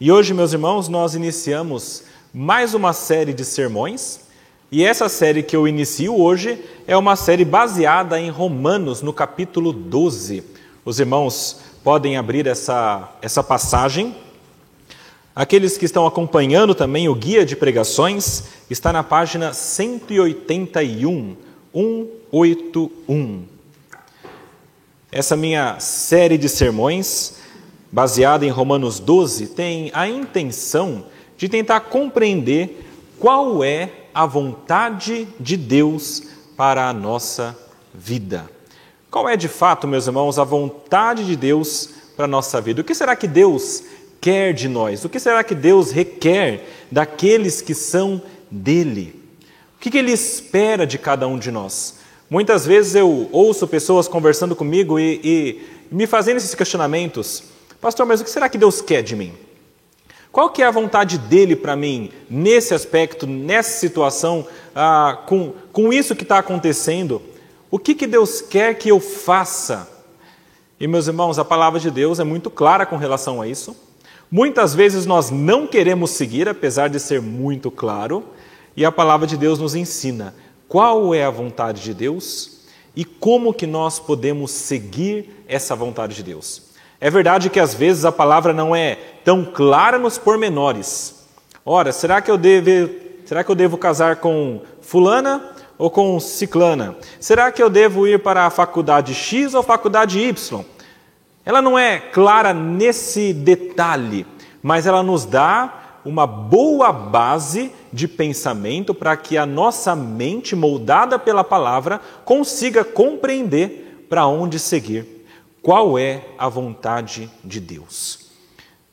E hoje, meus irmãos, nós iniciamos mais uma série de sermões. E essa série que eu inicio hoje é uma série baseada em Romanos, no capítulo 12. Os irmãos podem abrir essa, essa passagem. Aqueles que estão acompanhando também o guia de pregações está na página 181, 181. Essa minha série de sermões, baseada em Romanos 12, tem a intenção de tentar compreender qual é a vontade de Deus para a nossa vida. Qual é de fato, meus irmãos, a vontade de Deus para a nossa vida? O que será que Deus quer de nós? O que será que Deus requer daqueles que são dele? O que Ele espera de cada um de nós? Muitas vezes eu ouço pessoas conversando comigo e, e me fazendo esses questionamentos. Pastor, mas o que será que Deus quer de mim? Qual que é a vontade dele para mim nesse aspecto, nessa situação, ah, com, com isso que está acontecendo? O que, que Deus quer que eu faça? E meus irmãos, a palavra de Deus é muito clara com relação a isso. Muitas vezes nós não queremos seguir, apesar de ser muito claro, e a palavra de Deus nos ensina qual é a vontade de Deus e como que nós podemos seguir essa vontade de Deus. É verdade que às vezes a palavra não é tão clara nos pormenores. Ora, será que eu devo, será que eu devo casar com fulana ou com ciclana? Será que eu devo ir para a faculdade X ou faculdade Y? Ela não é clara nesse detalhe, mas ela nos dá uma boa base de pensamento para que a nossa mente, moldada pela palavra, consiga compreender para onde seguir, qual é a vontade de Deus.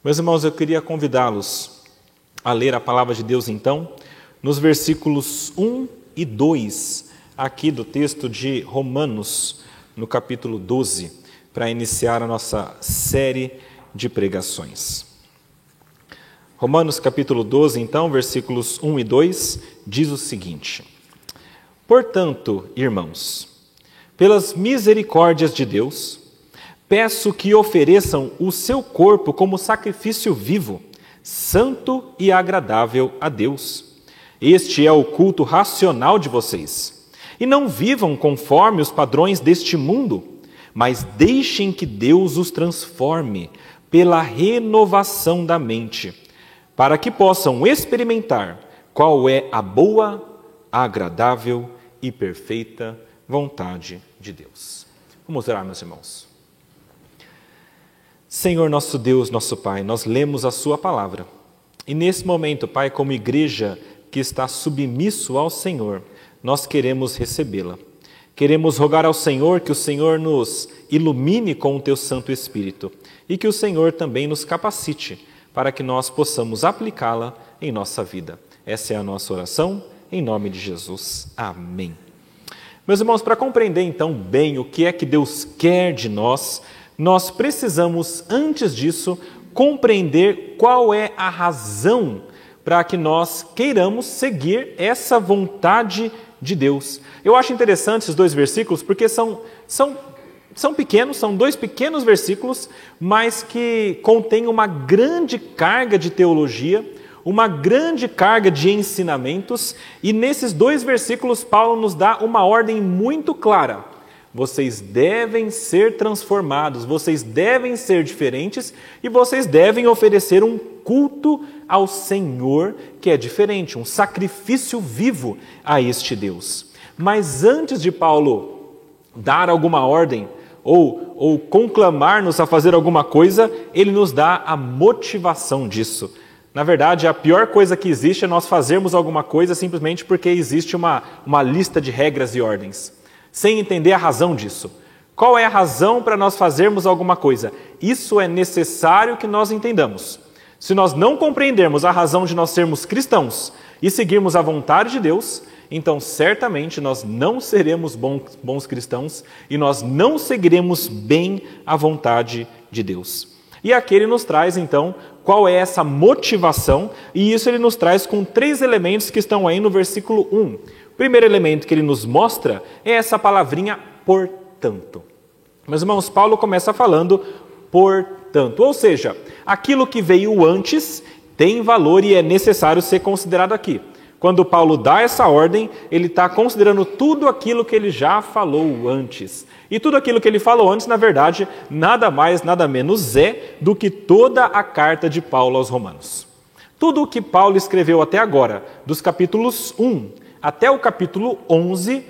Meus irmãos, eu queria convidá-los a ler a palavra de Deus então, nos versículos 1 e 2, aqui do texto de Romanos, no capítulo 12, para iniciar a nossa série de pregações. Romanos capítulo 12, então, versículos 1 e 2, diz o seguinte: Portanto, irmãos, pelas misericórdias de Deus, peço que ofereçam o seu corpo como sacrifício vivo, santo e agradável a Deus. Este é o culto racional de vocês. E não vivam conforme os padrões deste mundo, mas deixem que Deus os transforme pela renovação da mente para que possam experimentar qual é a boa, agradável e perfeita vontade de Deus. Vamos orar, meus irmãos. Senhor nosso Deus, nosso Pai, nós lemos a Sua palavra. E nesse momento, Pai, como igreja que está submisso ao Senhor, nós queremos recebê-la. Queremos rogar ao Senhor que o Senhor nos ilumine com o Teu Santo Espírito e que o Senhor também nos capacite para que nós possamos aplicá-la em nossa vida. Essa é a nossa oração, em nome de Jesus. Amém. Meus irmãos, para compreender então bem o que é que Deus quer de nós, nós precisamos, antes disso, compreender qual é a razão para que nós queiramos seguir essa vontade de Deus. Eu acho interessante esses dois versículos porque são, são são pequenos, são dois pequenos versículos, mas que contêm uma grande carga de teologia, uma grande carga de ensinamentos, e nesses dois versículos Paulo nos dá uma ordem muito clara. Vocês devem ser transformados, vocês devem ser diferentes e vocês devem oferecer um culto ao Senhor que é diferente, um sacrifício vivo a este Deus. Mas antes de Paulo dar alguma ordem, ou, ou conclamar-nos a fazer alguma coisa, ele nos dá a motivação disso. Na verdade, a pior coisa que existe é nós fazermos alguma coisa simplesmente porque existe uma, uma lista de regras e ordens, sem entender a razão disso. Qual é a razão para nós fazermos alguma coisa? Isso é necessário que nós entendamos. Se nós não compreendermos a razão de nós sermos cristãos e seguirmos a vontade de Deus, então certamente nós não seremos bons, cristãos e nós não seguiremos bem a vontade de Deus. E aqui ele nos traz então qual é essa motivação, e isso ele nos traz com três elementos que estão aí no versículo 1. Primeiro elemento que ele nos mostra é essa palavrinha portanto. Meus irmãos, Paulo começa falando portanto tanto. Ou seja, aquilo que veio antes tem valor e é necessário ser considerado aqui. Quando Paulo dá essa ordem, ele está considerando tudo aquilo que ele já falou antes. E tudo aquilo que ele falou antes, na verdade, nada mais, nada menos é do que toda a carta de Paulo aos Romanos. Tudo o que Paulo escreveu até agora, dos capítulos 1 até o capítulo 11,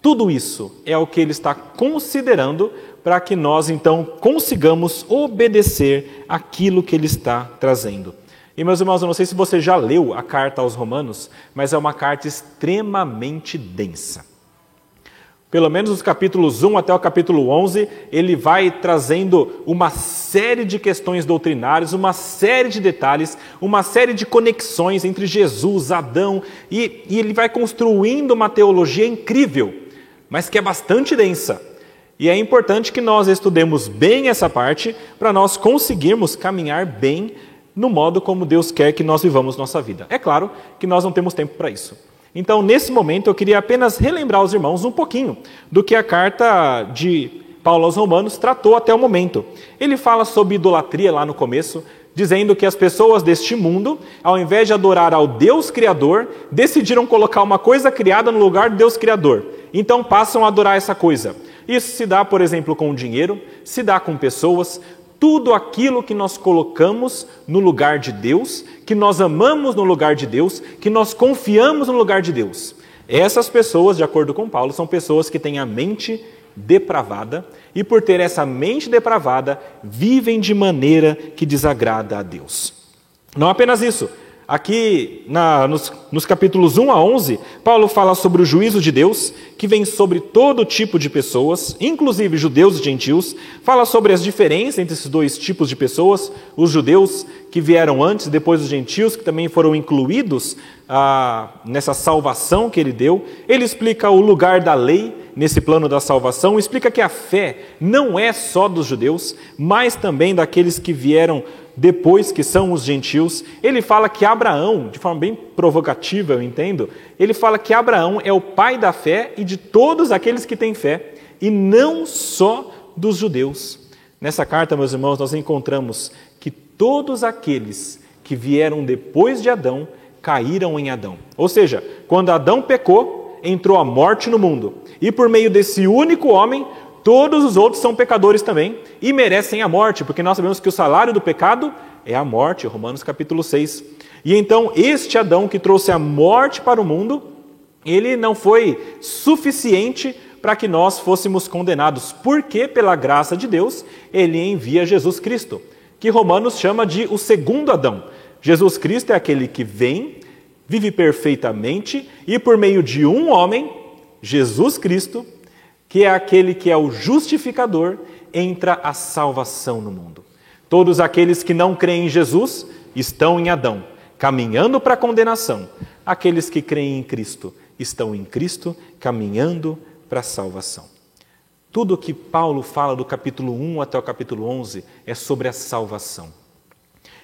tudo isso é o que ele está considerando para que nós então consigamos obedecer aquilo que ele está trazendo. E meus irmãos, eu não sei se você já leu a carta aos Romanos, mas é uma carta extremamente densa. Pelo menos os capítulos 1 até o capítulo 11, ele vai trazendo uma série de questões doutrinárias, uma série de detalhes, uma série de conexões entre Jesus, Adão, e, e ele vai construindo uma teologia incrível, mas que é bastante densa. E é importante que nós estudemos bem essa parte para nós conseguirmos caminhar bem no modo como Deus quer que nós vivamos nossa vida. É claro que nós não temos tempo para isso. Então, nesse momento, eu queria apenas relembrar aos irmãos um pouquinho do que a carta de Paulo aos Romanos tratou até o momento. Ele fala sobre idolatria lá no começo, dizendo que as pessoas deste mundo, ao invés de adorar ao Deus Criador, decidiram colocar uma coisa criada no lugar do Deus Criador. Então passam a adorar essa coisa. Isso se dá, por exemplo, com o dinheiro, se dá com pessoas, tudo aquilo que nós colocamos no lugar de Deus, que nós amamos no lugar de Deus, que nós confiamos no lugar de Deus. Essas pessoas, de acordo com Paulo, são pessoas que têm a mente depravada e, por ter essa mente depravada, vivem de maneira que desagrada a Deus. Não apenas isso, Aqui na, nos, nos, capítulos 1 a 11, Paulo fala sobre o juízo de Deus, que vem sobre todo tipo de pessoas, inclusive judeus e gentios. Fala sobre as diferenças entre esses dois tipos de pessoas, os judeus que vieram antes depois os gentios, que também foram incluídos ah, nessa salvação que ele deu. Ele explica o lugar da lei nesse plano da salvação, explica que a fé não é só dos judeus, mas também daqueles que vieram depois que são os gentios, ele fala que Abraão, de forma bem provocativa, eu entendo, ele fala que Abraão é o pai da fé e de todos aqueles que têm fé, e não só dos judeus. Nessa carta, meus irmãos, nós encontramos que todos aqueles que vieram depois de Adão caíram em Adão. Ou seja, quando Adão pecou, entrou a morte no mundo. E por meio desse único homem, Todos os outros são pecadores também e merecem a morte, porque nós sabemos que o salário do pecado é a morte, Romanos capítulo 6. E então, este Adão que trouxe a morte para o mundo, ele não foi suficiente para que nós fôssemos condenados, porque pela graça de Deus, ele envia Jesus Cristo, que Romanos chama de o segundo Adão. Jesus Cristo é aquele que vem, vive perfeitamente e por meio de um homem, Jesus Cristo, que é aquele que é o justificador, entra a salvação no mundo. Todos aqueles que não creem em Jesus estão em Adão, caminhando para a condenação. Aqueles que creem em Cristo estão em Cristo, caminhando para a salvação. Tudo o que Paulo fala do capítulo 1 até o capítulo 11 é sobre a salvação.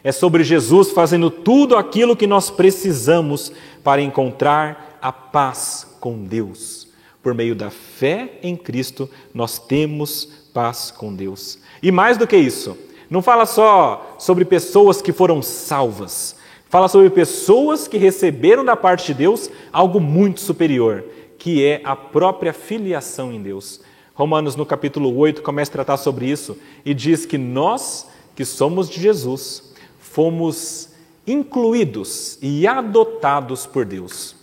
É sobre Jesus fazendo tudo aquilo que nós precisamos para encontrar a paz com Deus. Por meio da fé em Cristo, nós temos paz com Deus. E mais do que isso, não fala só sobre pessoas que foram salvas, fala sobre pessoas que receberam da parte de Deus algo muito superior, que é a própria filiação em Deus. Romanos, no capítulo 8, começa a tratar sobre isso e diz que nós, que somos de Jesus, fomos incluídos e adotados por Deus.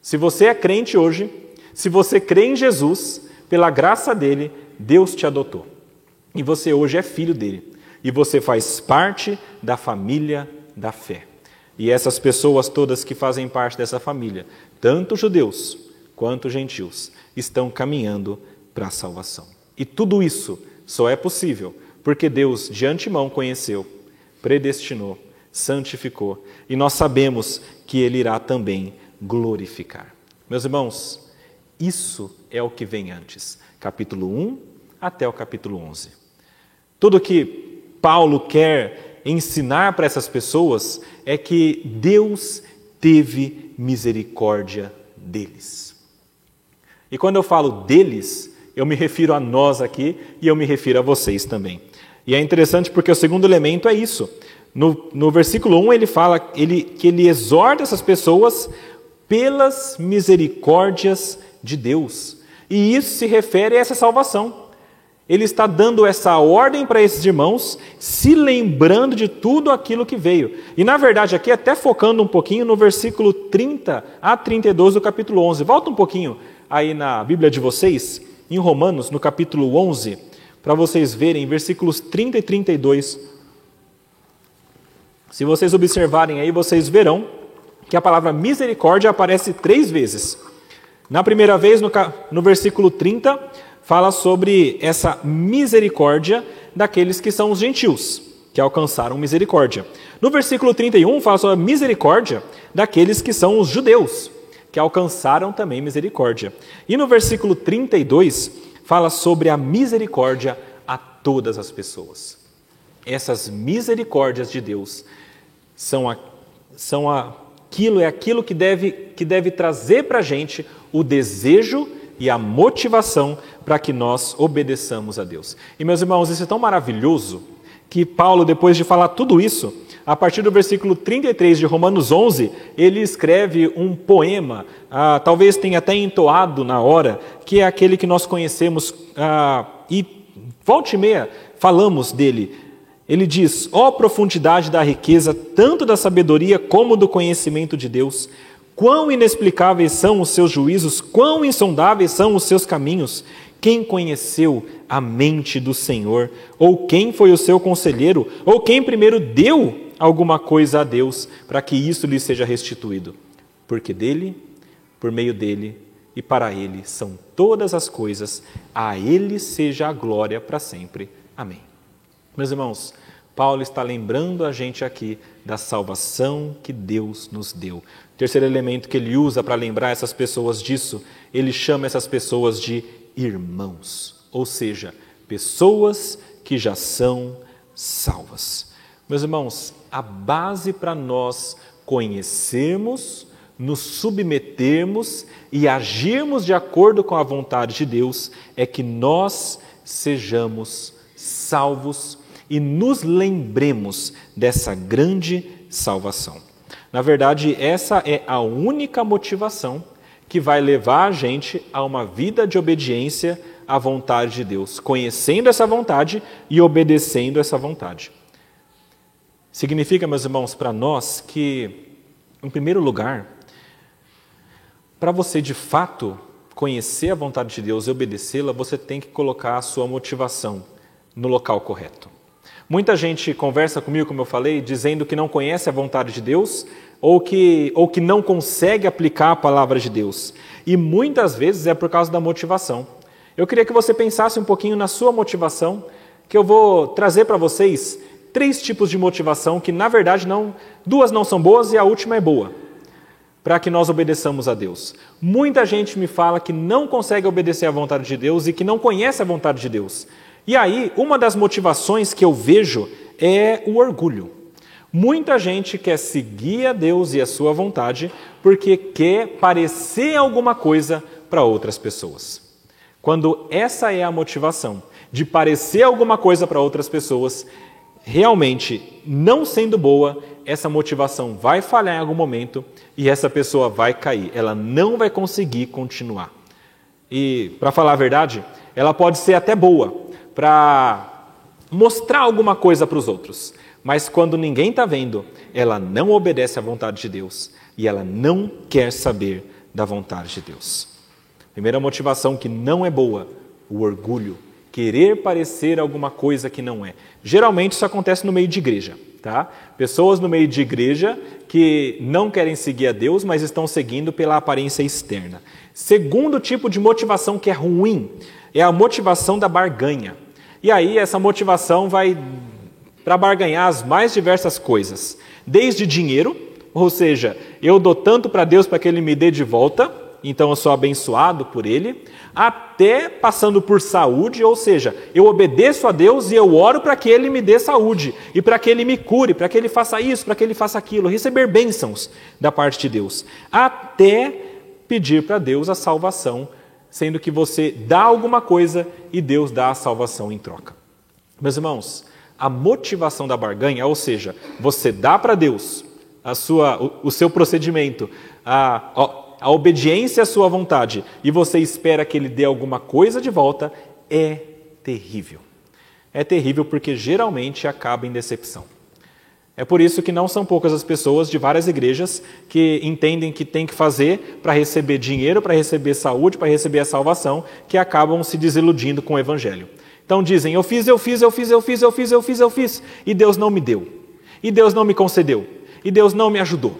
Se você é crente hoje, se você crê em Jesus, pela graça dele, Deus te adotou. E você hoje é filho dele. E você faz parte da família da fé. E essas pessoas todas que fazem parte dessa família, tanto judeus quanto gentios, estão caminhando para a salvação. E tudo isso só é possível porque Deus de antemão conheceu, predestinou, santificou, e nós sabemos que Ele irá também glorificar. Meus irmãos, isso é o que vem antes, capítulo 1 até o capítulo 11. Tudo que Paulo quer ensinar para essas pessoas é que Deus teve misericórdia deles. E quando eu falo deles, eu me refiro a nós aqui e eu me refiro a vocês também. E é interessante porque o segundo elemento é isso. No, no versículo 1 ele fala ele, que ele exorta essas pessoas pelas misericórdias de Deus. E isso se refere a essa salvação. Ele está dando essa ordem para esses irmãos, se lembrando de tudo aquilo que veio. E na verdade, aqui, até focando um pouquinho no versículo 30 a 32 do capítulo 11. Volta um pouquinho aí na Bíblia de vocês, em Romanos, no capítulo 11, para vocês verem versículos 30 e 32. Se vocês observarem aí, vocês verão que a palavra misericórdia aparece três vezes. Na primeira vez, no, no versículo 30, fala sobre essa misericórdia daqueles que são os gentios, que alcançaram misericórdia. No versículo 31, fala sobre a misericórdia daqueles que são os judeus, que alcançaram também misericórdia. E no versículo 32, fala sobre a misericórdia a todas as pessoas. Essas misericórdias de Deus são, a, são aquilo, é aquilo que deve, que deve trazer para a gente o desejo e a motivação para que nós obedeçamos a Deus. E meus irmãos, isso é tão maravilhoso que Paulo, depois de falar tudo isso, a partir do versículo 33 de Romanos 11, ele escreve um poema, ah, talvez tenha até entoado na hora, que é aquele que nós conhecemos ah, e volte e meia falamos dele. Ele diz: Ó oh, profundidade da riqueza, tanto da sabedoria como do conhecimento de Deus, quão inexplicáveis são os seus juízos, quão insondáveis são os seus caminhos. Quem conheceu a mente do Senhor? Ou quem foi o seu conselheiro? Ou quem primeiro deu alguma coisa a Deus para que isso lhe seja restituído? Porque dele, por meio dele e para ele são todas as coisas, a ele seja a glória para sempre. Amém. Meus irmãos, Paulo está lembrando a gente aqui da salvação que Deus nos deu. Terceiro elemento que ele usa para lembrar essas pessoas disso, ele chama essas pessoas de irmãos, ou seja, pessoas que já são salvas. Meus irmãos, a base para nós conhecermos, nos submetermos e agirmos de acordo com a vontade de Deus é que nós sejamos salvos e nos lembremos dessa grande salvação. Na verdade, essa é a única motivação que vai levar a gente a uma vida de obediência à vontade de Deus, conhecendo essa vontade e obedecendo essa vontade. Significa, meus irmãos, para nós que, em primeiro lugar, para você de fato conhecer a vontade de Deus e obedecê-la, você tem que colocar a sua motivação no local correto. Muita gente conversa comigo, como eu falei, dizendo que não conhece a vontade de Deus ou que, ou que não consegue aplicar a palavra de Deus. E muitas vezes é por causa da motivação. Eu queria que você pensasse um pouquinho na sua motivação, que eu vou trazer para vocês três tipos de motivação que, na verdade, não, duas não são boas e a última é boa, para que nós obedeçamos a Deus. Muita gente me fala que não consegue obedecer à vontade de Deus e que não conhece a vontade de Deus. E aí, uma das motivações que eu vejo é o orgulho. Muita gente quer seguir a Deus e a sua vontade porque quer parecer alguma coisa para outras pessoas. Quando essa é a motivação, de parecer alguma coisa para outras pessoas, realmente não sendo boa, essa motivação vai falhar em algum momento e essa pessoa vai cair, ela não vai conseguir continuar. E, para falar a verdade, ela pode ser até boa para mostrar alguma coisa para os outros, mas quando ninguém está vendo, ela não obedece à vontade de Deus e ela não quer saber da vontade de Deus. Primeira motivação que não é boa, o orgulho, querer parecer alguma coisa que não é. Geralmente isso acontece no meio de igreja, tá? Pessoas no meio de igreja que não querem seguir a Deus, mas estão seguindo pela aparência externa. Segundo tipo de motivação que é ruim é a motivação da barganha. E aí essa motivação vai para barganhar as mais diversas coisas, desde dinheiro, ou seja, eu dou tanto para Deus para que Ele me dê de volta, então eu sou abençoado por Ele, até passando por saúde, ou seja, eu obedeço a Deus e eu oro para que Ele me dê saúde, e para que Ele me cure, para que Ele faça isso, para que Ele faça aquilo, receber bênçãos da parte de Deus, até pedir para Deus a salvação, sendo que você dá alguma coisa e Deus dá a salvação em troca. Meus irmãos, a motivação da barganha, ou seja, você dá para Deus a sua, o, o seu procedimento, a, a obediência à sua vontade, e você espera que ele dê alguma coisa de volta, é terrível. É terrível porque geralmente acaba em decepção. É por isso que não são poucas as pessoas de várias igrejas que entendem que tem que fazer para receber dinheiro, para receber saúde, para receber a salvação, que acabam se desiludindo com o evangelho. Então dizem: Eu fiz, eu fiz, eu fiz, eu fiz, eu fiz, eu fiz, eu fiz, e Deus não me deu, e Deus não me concedeu, e Deus não me ajudou.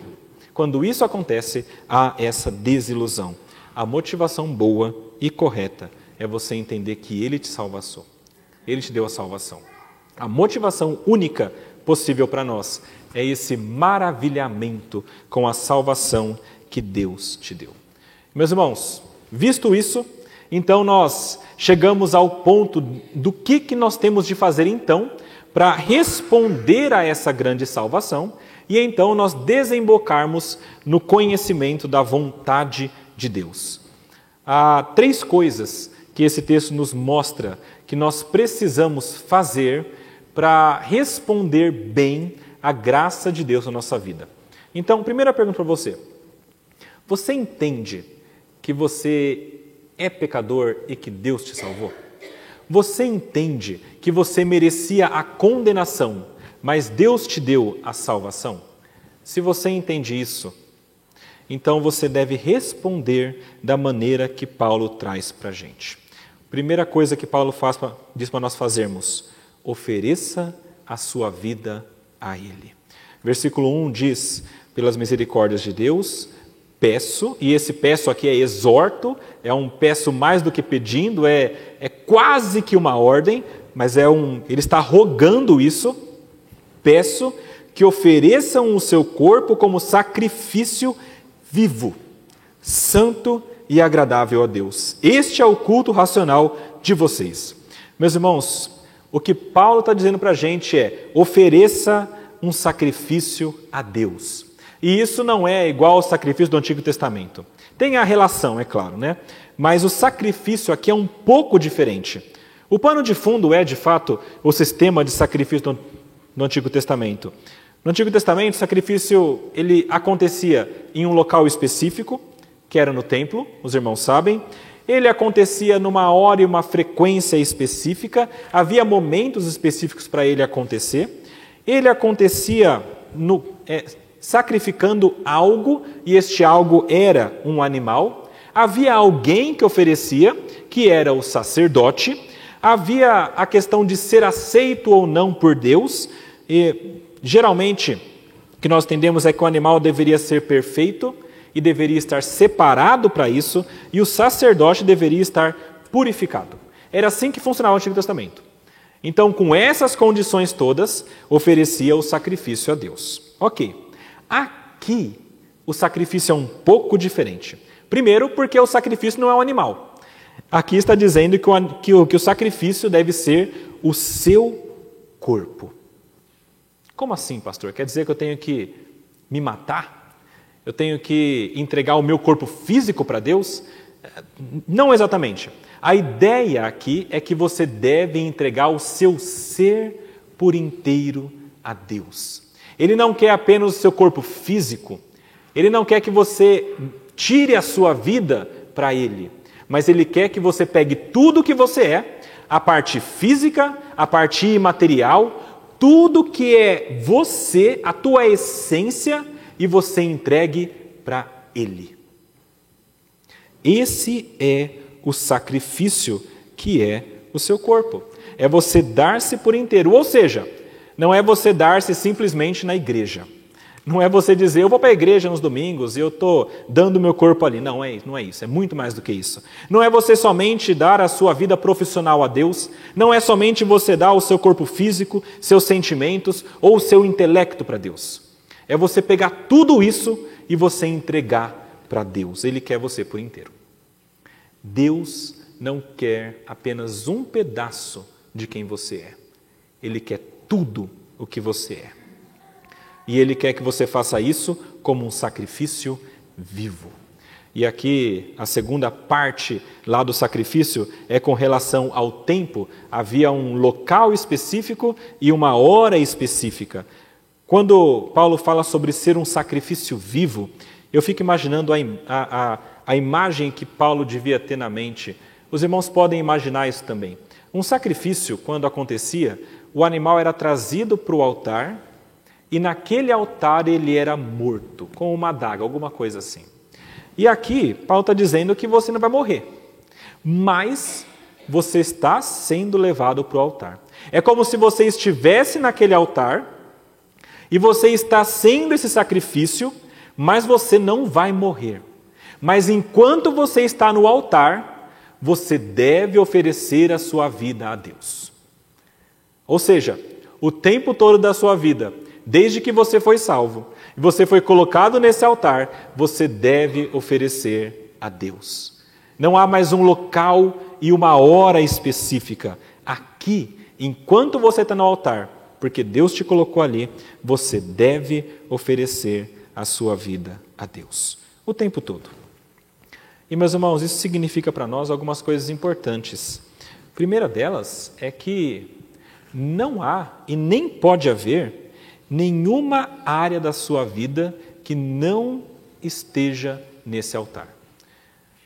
Quando isso acontece, há essa desilusão. A motivação boa e correta é você entender que Ele te salvou, Ele te deu a salvação. A motivação única possível para nós é esse maravilhamento com a salvação que Deus te deu. Meus irmãos, visto isso, então nós chegamos ao ponto do que, que nós temos de fazer então para responder a essa grande salvação e então nós desembocarmos no conhecimento da vontade de Deus. Há três coisas que esse texto nos mostra que nós precisamos fazer para responder bem à graça de Deus na nossa vida. Então, primeira pergunta para você: você entende que você é pecador e que Deus te salvou? Você entende que você merecia a condenação, mas Deus te deu a salvação? Se você entende isso, então você deve responder da maneira que Paulo traz para a gente. Primeira coisa que Paulo faz, diz para nós fazermos: ofereça a sua vida a Ele. Versículo 1 diz: Pelas misericórdias de Deus, peço, e esse peço aqui é exorto, é um peço mais do que pedindo, é, é quase que uma ordem, mas é um, ele está rogando isso. Peço que ofereçam o seu corpo como sacrifício vivo, santo e agradável a Deus. Este é o culto racional de vocês. Meus irmãos, o que Paulo está dizendo para a gente é: ofereça um sacrifício a Deus. E isso não é igual ao sacrifício do Antigo Testamento. Tem a relação, é claro, né? Mas o sacrifício aqui é um pouco diferente. O pano de fundo é, de fato, o sistema de sacrifício do Antigo Testamento. No Antigo Testamento, o sacrifício ele acontecia em um local específico, que era no templo, os irmãos sabem, ele acontecia numa hora e uma frequência específica, havia momentos específicos para ele acontecer. Ele acontecia no, é, sacrificando algo, e este algo era um animal. Havia alguém que oferecia, que era o sacerdote. Havia a questão de ser aceito ou não por Deus. E geralmente, o que nós entendemos é que o animal deveria ser perfeito, e deveria estar separado para isso, e o sacerdote deveria estar purificado. Era assim que funcionava o Antigo Testamento. Então, com essas condições todas, oferecia o sacrifício a Deus. Ok. Aqui, o sacrifício é um pouco diferente. Primeiro, porque o sacrifício não é um animal. Aqui está dizendo que o, que o, que o sacrifício deve ser o seu corpo. Como assim, pastor? Quer dizer que eu tenho que me matar? Eu tenho que entregar o meu corpo físico para Deus? Não exatamente. A ideia aqui é que você deve entregar o seu ser por inteiro a Deus. Ele não quer apenas o seu corpo físico, ele não quer que você tire a sua vida para Ele, mas Ele quer que você pegue tudo o que você é, a parte física, a parte imaterial, tudo que é você, a tua essência, e você entregue para Ele. Esse é o sacrifício que é o seu corpo. É você dar-se por inteiro. Ou seja, não é você dar-se simplesmente na igreja. Não é você dizer, eu vou para a igreja nos domingos e eu estou dando meu corpo ali. Não é, não é isso, é muito mais do que isso. Não é você somente dar a sua vida profissional a Deus, não é somente você dar o seu corpo físico, seus sentimentos ou o seu intelecto para Deus. É você pegar tudo isso e você entregar para Deus. Ele quer você por inteiro. Deus não quer apenas um pedaço de quem você é. Ele quer tudo o que você é. E Ele quer que você faça isso como um sacrifício vivo. E aqui a segunda parte lá do sacrifício é com relação ao tempo. Havia um local específico e uma hora específica. Quando Paulo fala sobre ser um sacrifício vivo, eu fico imaginando a, a, a imagem que Paulo devia ter na mente. Os irmãos podem imaginar isso também. Um sacrifício, quando acontecia, o animal era trazido para o altar e naquele altar ele era morto, com uma adaga, alguma coisa assim. E aqui, Paulo está dizendo que você não vai morrer, mas você está sendo levado para o altar. É como se você estivesse naquele altar e você está sendo esse sacrifício, mas você não vai morrer. Mas enquanto você está no altar, você deve oferecer a sua vida a Deus. Ou seja, o tempo todo da sua vida, desde que você foi salvo, e você foi colocado nesse altar, você deve oferecer a Deus. Não há mais um local e uma hora específica. Aqui, enquanto você está no altar, porque Deus te colocou ali, você deve oferecer a sua vida a Deus. O tempo todo. E, meus irmãos, isso significa para nós algumas coisas importantes. A primeira delas é que não há e nem pode haver nenhuma área da sua vida que não esteja nesse altar.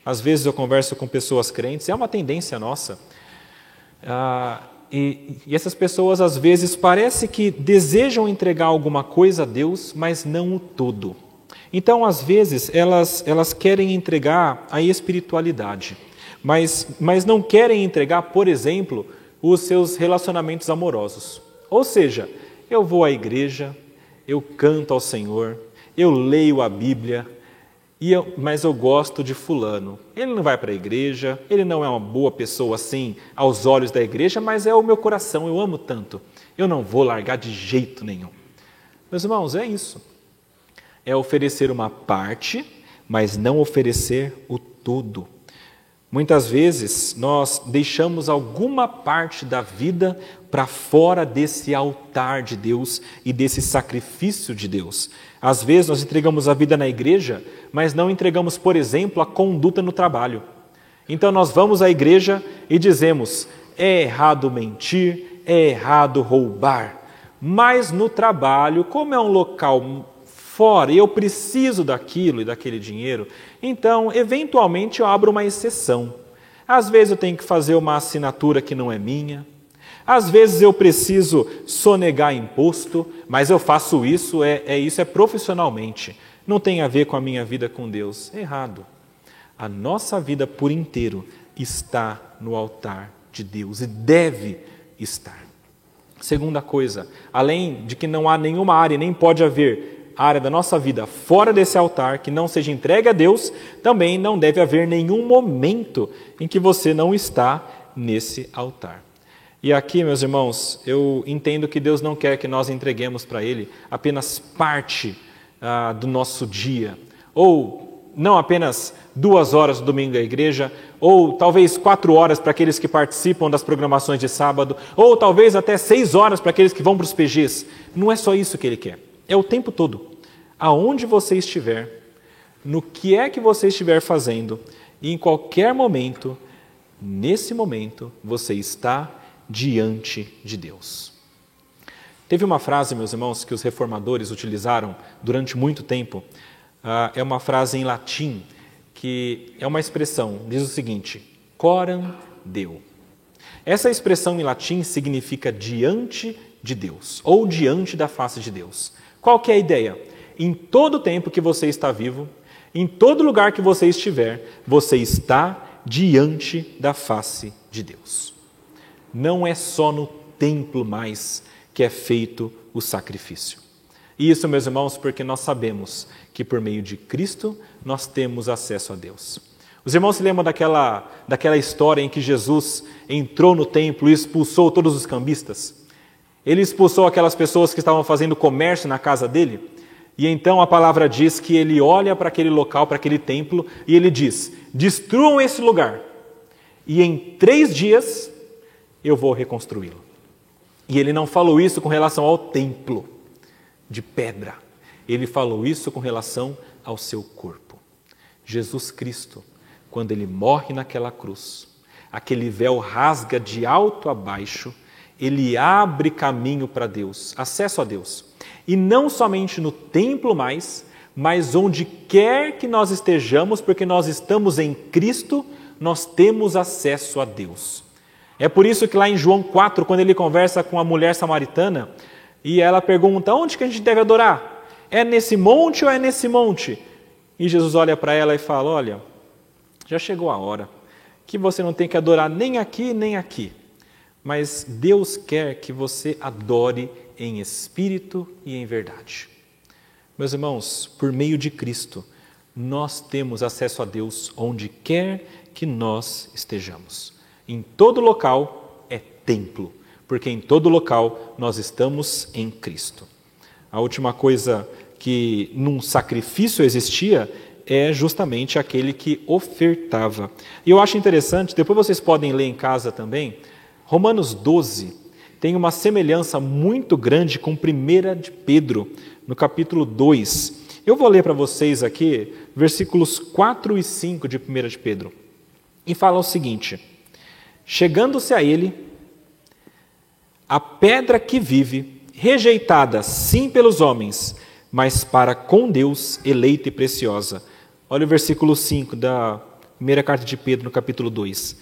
Às vezes eu converso com pessoas crentes, é uma tendência nossa, ah, e, e essas pessoas às vezes parece que desejam entregar alguma coisa a Deus, mas não o todo. Então, às vezes, elas, elas querem entregar a espiritualidade, mas, mas não querem entregar, por exemplo, os seus relacionamentos amorosos. Ou seja, eu vou à igreja, eu canto ao Senhor, eu leio a Bíblia, e eu, mas eu gosto de Fulano. Ele não vai para a igreja, ele não é uma boa pessoa assim aos olhos da igreja, mas é o meu coração, eu amo tanto. Eu não vou largar de jeito nenhum. Meus irmãos, é isso. É oferecer uma parte, mas não oferecer o todo. Muitas vezes nós deixamos alguma parte da vida para fora desse altar de Deus e desse sacrifício de Deus. Às vezes nós entregamos a vida na igreja, mas não entregamos, por exemplo, a conduta no trabalho. Então nós vamos à igreja e dizemos: é errado mentir, é errado roubar. Mas no trabalho, como é um local fora e eu preciso daquilo e daquele dinheiro, então, eventualmente, eu abro uma exceção. Às vezes eu tenho que fazer uma assinatura que não é minha, às vezes eu preciso sonegar imposto, mas eu faço isso, é, é isso é profissionalmente. Não tem a ver com a minha vida com Deus. Errado. A nossa vida por inteiro está no altar de Deus e deve estar. Segunda coisa, além de que não há nenhuma área, nem pode haver área da nossa vida fora desse altar que não seja entregue a Deus, também não deve haver nenhum momento em que você não está nesse altar. E aqui, meus irmãos, eu entendo que Deus não quer que nós entreguemos para Ele apenas parte ah, do nosso dia, ou não apenas duas horas do domingo à igreja, ou talvez quatro horas para aqueles que participam das programações de sábado, ou talvez até seis horas para aqueles que vão para os PGs. Não é só isso que ele quer, é o tempo todo. Aonde você estiver, no que é que você estiver fazendo, e em qualquer momento, nesse momento, você está diante de Deus. Teve uma frase, meus irmãos, que os reformadores utilizaram durante muito tempo. Uh, é uma frase em latim que é uma expressão, diz o seguinte: coram Deu. Essa expressão em latim significa diante de Deus ou diante da face de Deus. Qual que é a ideia? Em todo tempo que você está vivo, em todo lugar que você estiver, você está diante da face de Deus. Não é só no templo mais que é feito o sacrifício. E isso, meus irmãos, porque nós sabemos que por meio de Cristo nós temos acesso a Deus. Os irmãos se lembram daquela, daquela história em que Jesus entrou no templo e expulsou todos os cambistas? Ele expulsou aquelas pessoas que estavam fazendo comércio na casa dele? E então a palavra diz que ele olha para aquele local, para aquele templo, e ele diz: destruam esse lugar, e em três dias eu vou reconstruí-lo. E ele não falou isso com relação ao templo de pedra, ele falou isso com relação ao seu corpo. Jesus Cristo, quando ele morre naquela cruz, aquele véu rasga de alto a baixo, ele abre caminho para Deus, acesso a Deus. E não somente no templo mais, mas onde quer que nós estejamos, porque nós estamos em Cristo, nós temos acesso a Deus. É por isso que lá em João 4, quando ele conversa com a mulher samaritana, e ela pergunta: onde que a gente deve adorar? É nesse monte ou é nesse monte? E Jesus olha para ela e fala: Olha, já chegou a hora que você não tem que adorar nem aqui nem aqui, mas Deus quer que você adore em espírito e em verdade. Meus irmãos, por meio de Cristo, nós temos acesso a Deus onde quer que nós estejamos. Em todo local é templo, porque em todo local nós estamos em Cristo. A última coisa que num sacrifício existia é justamente aquele que ofertava. E eu acho interessante, depois vocês podem ler em casa também, Romanos 12 tem uma semelhança muito grande com 1 de Pedro, no capítulo 2. Eu vou ler para vocês aqui versículos 4 e 5 de 1 de Pedro. E fala o seguinte: Chegando-se a ele, a pedra que vive, rejeitada sim pelos homens, mas para com Deus eleita e preciosa. Olha o versículo 5 da primeira carta de Pedro, no capítulo 2.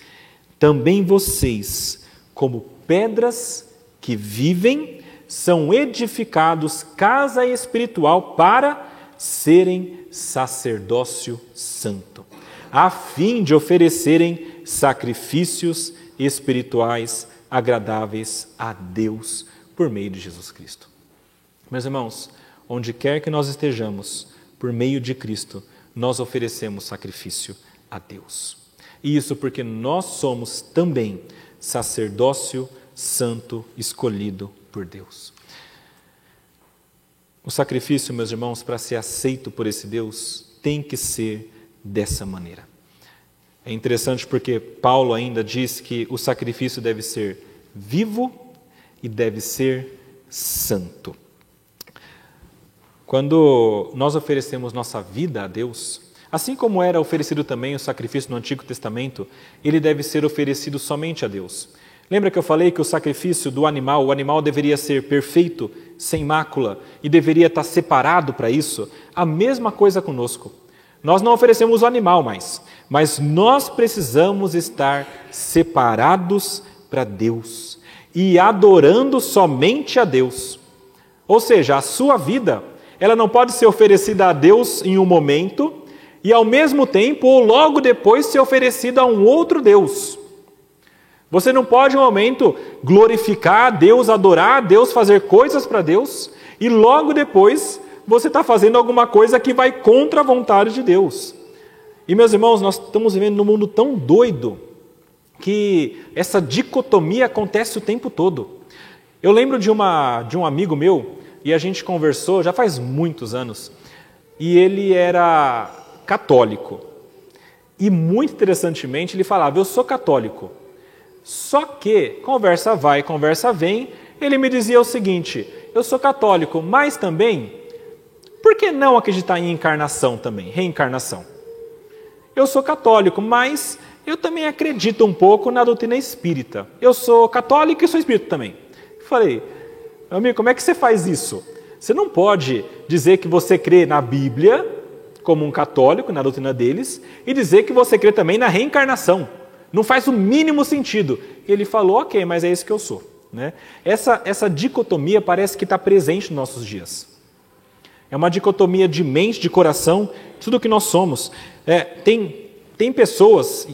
Também vocês, como pedras que vivem, são edificados casa espiritual para serem sacerdócio santo, a fim de oferecerem sacrifícios espirituais agradáveis a Deus por meio de Jesus Cristo. Meus irmãos, onde quer que nós estejamos, por meio de Cristo, nós oferecemos sacrifício a Deus. E isso porque nós somos também sacerdócio santo escolhido por Deus. O sacrifício, meus irmãos, para ser aceito por esse Deus, tem que ser dessa maneira. É interessante porque Paulo ainda diz que o sacrifício deve ser vivo e deve ser santo. Quando nós oferecemos nossa vida a Deus, assim como era oferecido também o sacrifício no Antigo Testamento, ele deve ser oferecido somente a Deus. Lembra que eu falei que o sacrifício do animal, o animal deveria ser perfeito, sem mácula, e deveria estar separado para isso? A mesma coisa conosco. Nós não oferecemos o animal mais, mas nós precisamos estar separados para Deus e adorando somente a Deus. Ou seja, a sua vida, ela não pode ser oferecida a Deus em um momento e ao mesmo tempo ou logo depois ser oferecida a um outro Deus. Você não pode, em um momento, glorificar a Deus, adorar a Deus, fazer coisas para Deus, e logo depois você está fazendo alguma coisa que vai contra a vontade de Deus. E, meus irmãos, nós estamos vivendo num mundo tão doido que essa dicotomia acontece o tempo todo. Eu lembro de, uma, de um amigo meu, e a gente conversou já faz muitos anos, e ele era católico. E muito interessantemente, ele falava: Eu sou católico. Só que, conversa vai, conversa vem, ele me dizia o seguinte: eu sou católico, mas também, por que não acreditar em encarnação também, reencarnação? Eu sou católico, mas eu também acredito um pouco na doutrina espírita. Eu sou católico e sou espírita também. Falei, amigo, como é que você faz isso? Você não pode dizer que você crê na Bíblia, como um católico, na doutrina deles, e dizer que você crê também na reencarnação. Não faz o mínimo sentido. Ele falou, ok, mas é isso que eu sou. Né? Essa, essa dicotomia parece que está presente nos nossos dias. É uma dicotomia de mente, de coração, tudo o que nós somos. É, tem, tem pessoas,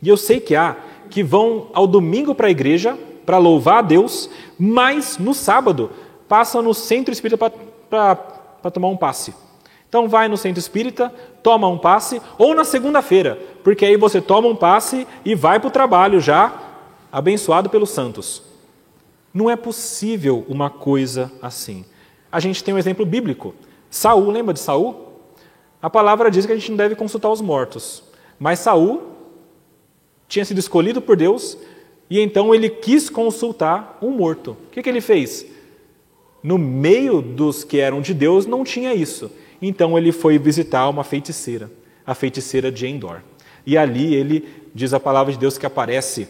e eu sei que há, que vão ao domingo para a igreja para louvar a Deus, mas no sábado passam no centro espírita para tomar um passe. Então vai no centro espírita, toma um passe, ou na segunda-feira, porque aí você toma um passe e vai para o trabalho já abençoado pelos santos. Não é possível uma coisa assim. A gente tem um exemplo bíblico. Saul, lembra de Saul? A palavra diz que a gente não deve consultar os mortos. Mas Saul tinha sido escolhido por Deus e então ele quis consultar um morto. O que, que ele fez? No meio dos que eram de Deus não tinha isso. Então ele foi visitar uma feiticeira. a feiticeira de Endor. E ali ele diz a palavra de Deus que aparece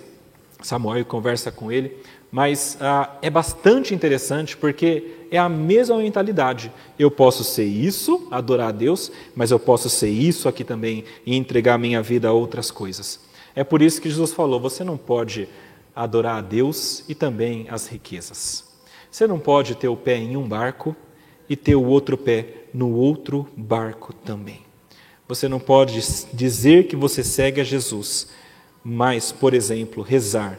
Samuel conversa com ele, mas ah, é bastante interessante porque é a mesma mentalidade. Eu posso ser isso, adorar a Deus, mas eu posso ser isso aqui também e entregar minha vida a outras coisas. É por isso que Jesus falou: você não pode adorar a Deus e também as riquezas. Você não pode ter o pé em um barco e ter o outro pé no outro barco também. Você não pode dizer que você segue a Jesus, mas, por exemplo, rezar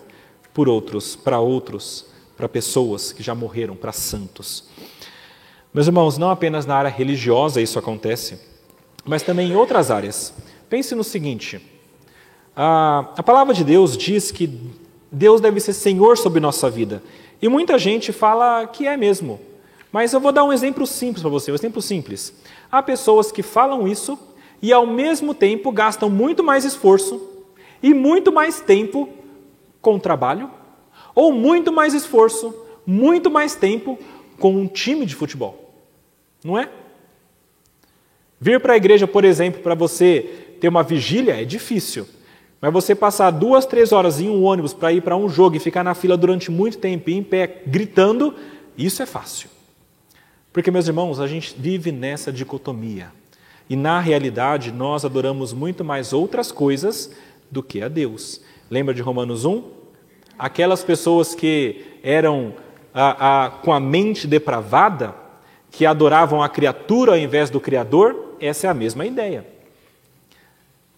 por outros, para outros, para pessoas que já morreram, para santos. Meus irmãos, não apenas na área religiosa isso acontece, mas também em outras áreas. Pense no seguinte: a, a palavra de Deus diz que Deus deve ser Senhor sobre nossa vida. E muita gente fala que é mesmo. Mas eu vou dar um exemplo simples para você, um exemplo simples. Há pessoas que falam isso e ao mesmo tempo gastam muito mais esforço e muito mais tempo com o trabalho, ou muito mais esforço, muito mais tempo com um time de futebol. Não é? Vir para a igreja, por exemplo, para você ter uma vigília é difícil. Mas você passar duas, três horas em um ônibus para ir para um jogo e ficar na fila durante muito tempo e em pé gritando, isso é fácil. Porque, meus irmãos, a gente vive nessa dicotomia. E na realidade, nós adoramos muito mais outras coisas do que a Deus. Lembra de Romanos 1? Aquelas pessoas que eram a, a, com a mente depravada, que adoravam a criatura ao invés do Criador, essa é a mesma ideia.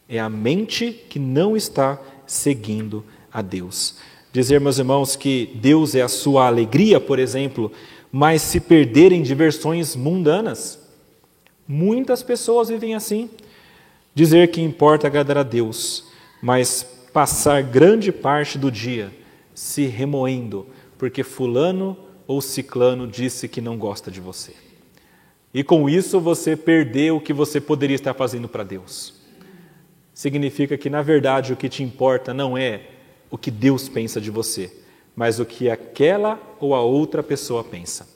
É a mente que não está seguindo a Deus. Dizer, meus irmãos, que Deus é a sua alegria, por exemplo, mas se perderem diversões mundanas. Muitas pessoas vivem assim. Dizer que importa agradar a Deus, mas passar grande parte do dia se remoendo, porque Fulano ou Ciclano disse que não gosta de você. E com isso você perdeu o que você poderia estar fazendo para Deus. Significa que, na verdade, o que te importa não é o que Deus pensa de você, mas o que aquela ou a outra pessoa pensa.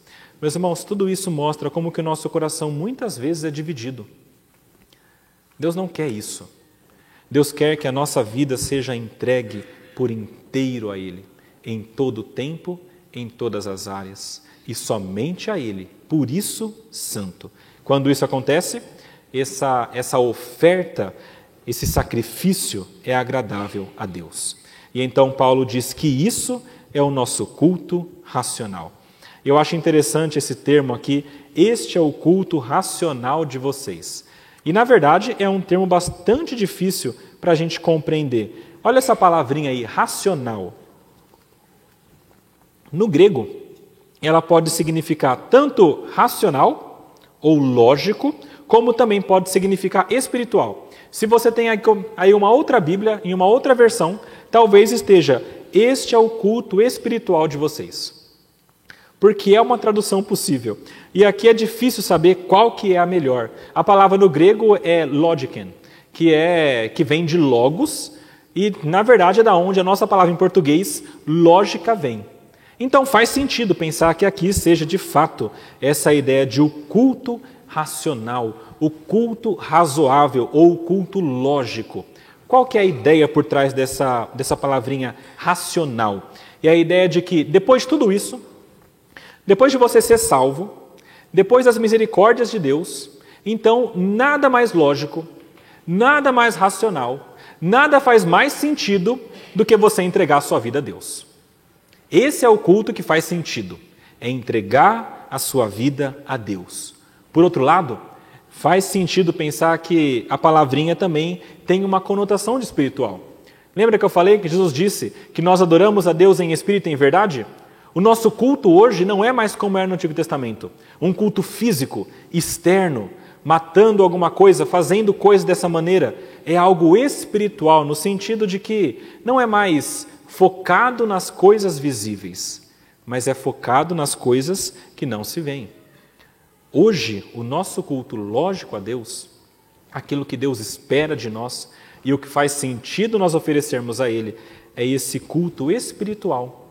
Meus irmãos, tudo isso mostra como que o nosso coração muitas vezes é dividido. Deus não quer isso. Deus quer que a nossa vida seja entregue por inteiro a Ele, em todo o tempo, em todas as áreas, e somente a Ele, por isso, santo. Quando isso acontece, essa, essa oferta, esse sacrifício é agradável a Deus. E então Paulo diz que isso é o nosso culto racional. Eu acho interessante esse termo aqui, este é o culto racional de vocês. E, na verdade, é um termo bastante difícil para a gente compreender. Olha essa palavrinha aí, racional. No grego, ela pode significar tanto racional ou lógico, como também pode significar espiritual. Se você tem aí uma outra Bíblia, em uma outra versão, talvez esteja: Este é o culto espiritual de vocês porque é uma tradução possível. E aqui é difícil saber qual que é a melhor. A palavra no grego é logiken, que é que vem de logos e na verdade é da onde a nossa palavra em português lógica vem. Então faz sentido pensar que aqui seja de fato essa ideia de o culto racional, o culto razoável ou o culto lógico. Qual que é a ideia por trás dessa, dessa palavrinha racional? E a ideia de que depois de tudo isso, depois de você ser salvo, depois das misericórdias de Deus, então nada mais lógico, nada mais racional, nada faz mais sentido do que você entregar a sua vida a Deus. Esse é o culto que faz sentido, é entregar a sua vida a Deus. Por outro lado, faz sentido pensar que a palavrinha também tem uma conotação de espiritual. Lembra que eu falei que Jesus disse que nós adoramos a Deus em espírito e em verdade? O nosso culto hoje não é mais como era no Antigo Testamento um culto físico, externo, matando alguma coisa, fazendo coisas dessa maneira. É algo espiritual, no sentido de que não é mais focado nas coisas visíveis, mas é focado nas coisas que não se veem. Hoje, o nosso culto lógico a Deus, aquilo que Deus espera de nós e o que faz sentido nós oferecermos a Ele, é esse culto espiritual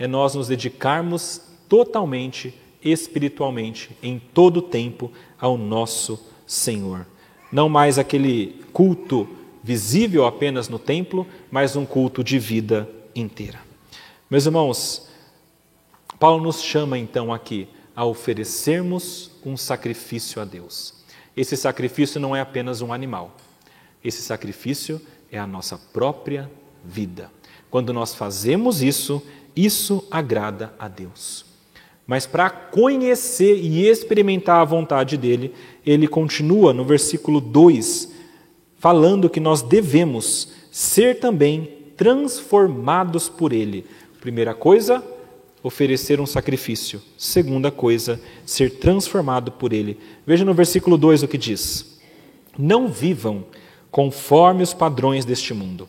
é nós nos dedicarmos totalmente, espiritualmente, em todo o tempo, ao nosso Senhor. Não mais aquele culto visível apenas no templo, mas um culto de vida inteira. Meus irmãos, Paulo nos chama então aqui a oferecermos um sacrifício a Deus. Esse sacrifício não é apenas um animal. Esse sacrifício é a nossa própria vida. Quando nós fazemos isso, isso agrada a Deus. Mas para conhecer e experimentar a vontade dele, ele continua no versículo 2, falando que nós devemos ser também transformados por ele. Primeira coisa, oferecer um sacrifício. Segunda coisa, ser transformado por ele. Veja no versículo 2 o que diz: Não vivam conforme os padrões deste mundo,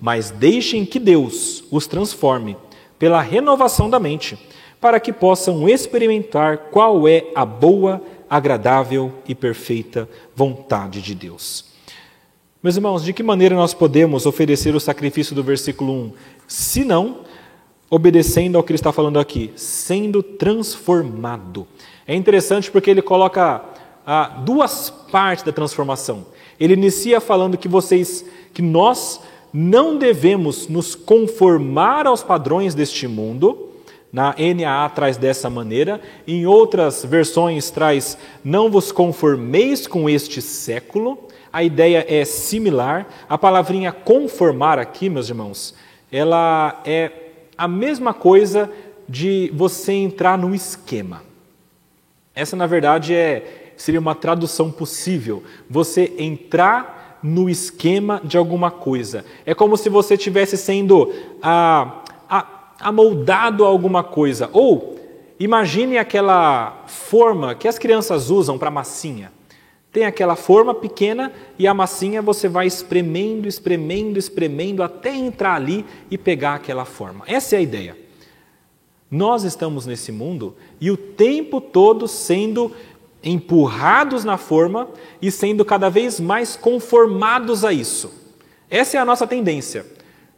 mas deixem que Deus os transforme pela renovação da mente, para que possam experimentar qual é a boa, agradável e perfeita vontade de Deus. Meus irmãos, de que maneira nós podemos oferecer o sacrifício do versículo 1? Se não, obedecendo ao que ele está falando aqui, sendo transformado. É interessante porque ele coloca ah, duas partes da transformação. Ele inicia falando que vocês, que nós não devemos nos conformar aos padrões deste mundo. Na NAA traz dessa maneira, em outras versões traz não vos conformeis com este século. A ideia é similar. A palavrinha conformar aqui, meus irmãos, ela é a mesma coisa de você entrar no esquema. Essa, na verdade, é, seria uma tradução possível. Você entrar no esquema de alguma coisa. É como se você estivesse sendo ah, amoldado a alguma coisa. Ou imagine aquela forma que as crianças usam para massinha. Tem aquela forma pequena e a massinha você vai espremendo, espremendo, espremendo até entrar ali e pegar aquela forma. Essa é a ideia. Nós estamos nesse mundo e o tempo todo sendo empurrados na forma e sendo cada vez mais conformados a isso. Essa é a nossa tendência.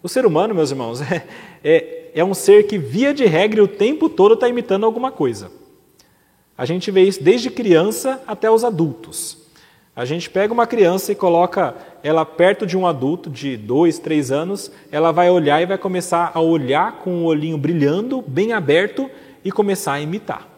O ser humano, meus irmãos, é, é, é um ser que, via de regra, o tempo todo está imitando alguma coisa. A gente vê isso desde criança até os adultos. A gente pega uma criança e coloca ela perto de um adulto de dois, três anos, ela vai olhar e vai começar a olhar com o olhinho brilhando, bem aberto, e começar a imitar.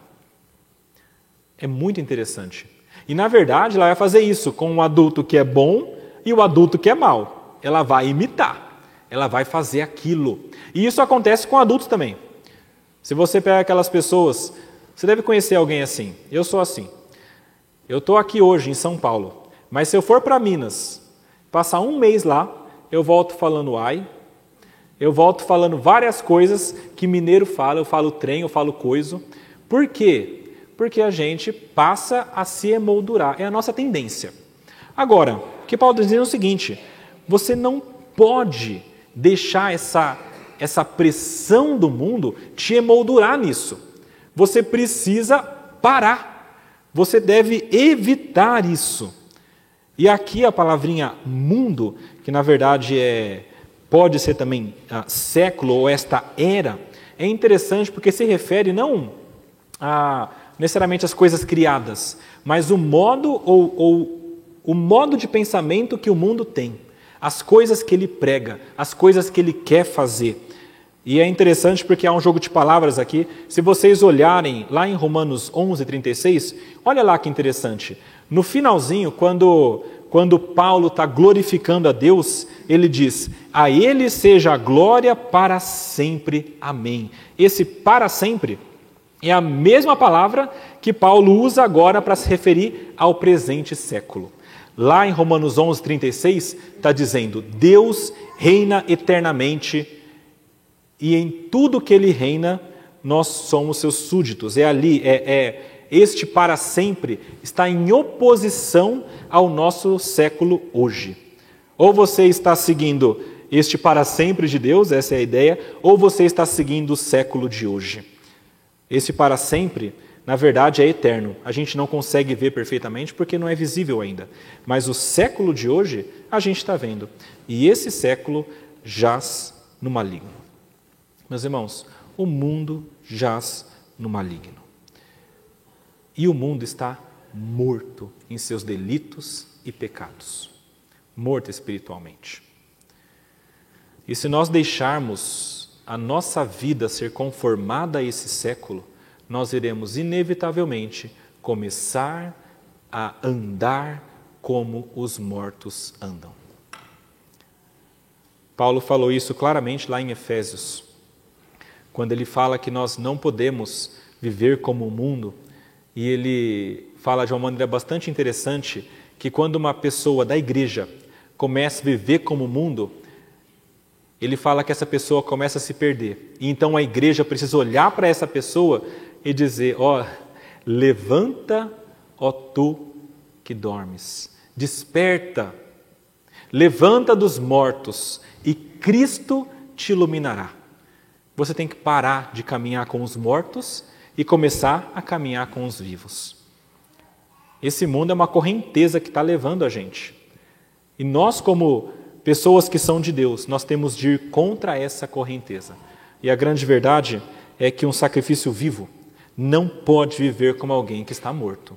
É muito interessante. E na verdade, ela vai fazer isso com um adulto que é bom e o adulto que é mal. Ela vai imitar, ela vai fazer aquilo. E isso acontece com adultos também. Se você pega aquelas pessoas, você deve conhecer alguém assim. Eu sou assim. Eu estou aqui hoje em São Paulo, mas se eu for para Minas, passar um mês lá, eu volto falando ai, eu volto falando várias coisas que mineiro fala, eu falo trem, eu falo coiso. Por quê? Porque a gente passa a se emoldurar, é a nossa tendência. Agora, o que Paulo está dizendo é o seguinte: você não pode deixar essa, essa pressão do mundo te emoldurar nisso. Você precisa parar. Você deve evitar isso. E aqui a palavrinha mundo, que na verdade é pode ser também ah, século ou esta era, é interessante porque se refere não a necessariamente as coisas criadas, mas o modo ou, ou o modo de pensamento que o mundo tem, as coisas que ele prega, as coisas que ele quer fazer. E é interessante porque há um jogo de palavras aqui. Se vocês olharem lá em Romanos 11, 36, olha lá que interessante. No finalzinho, quando, quando Paulo está glorificando a Deus, ele diz: A Ele seja a glória para sempre. Amém. Esse para sempre é a mesma palavra que Paulo usa agora para se referir ao presente século. Lá em Romanos 11, 36, está dizendo: Deus reina eternamente e em tudo que ele reina, nós somos seus súditos. É ali, é, é este para sempre está em oposição ao nosso século hoje. Ou você está seguindo este para sempre de Deus, essa é a ideia, ou você está seguindo o século de hoje. Esse para sempre, na verdade, é eterno. A gente não consegue ver perfeitamente porque não é visível ainda. Mas o século de hoje, a gente está vendo. E esse século jaz no maligno. Meus irmãos, o mundo jaz no maligno. E o mundo está morto em seus delitos e pecados. Morto espiritualmente. E se nós deixarmos a nossa vida ser conformada a esse século, nós iremos inevitavelmente começar a andar como os mortos andam. Paulo falou isso claramente lá em Efésios, quando ele fala que nós não podemos viver como o mundo, e ele fala de uma maneira bastante interessante que quando uma pessoa da igreja começa a viver como o mundo, ele fala que essa pessoa começa a se perder. E então a igreja precisa olhar para essa pessoa e dizer: ó, oh, levanta, ó tu que dormes, desperta, levanta dos mortos e Cristo te iluminará. Você tem que parar de caminhar com os mortos e começar a caminhar com os vivos. Esse mundo é uma correnteza que está levando a gente. E nós, como pessoas que são de Deus, nós temos de ir contra essa correnteza. E a grande verdade é que um sacrifício vivo não pode viver como alguém que está morto.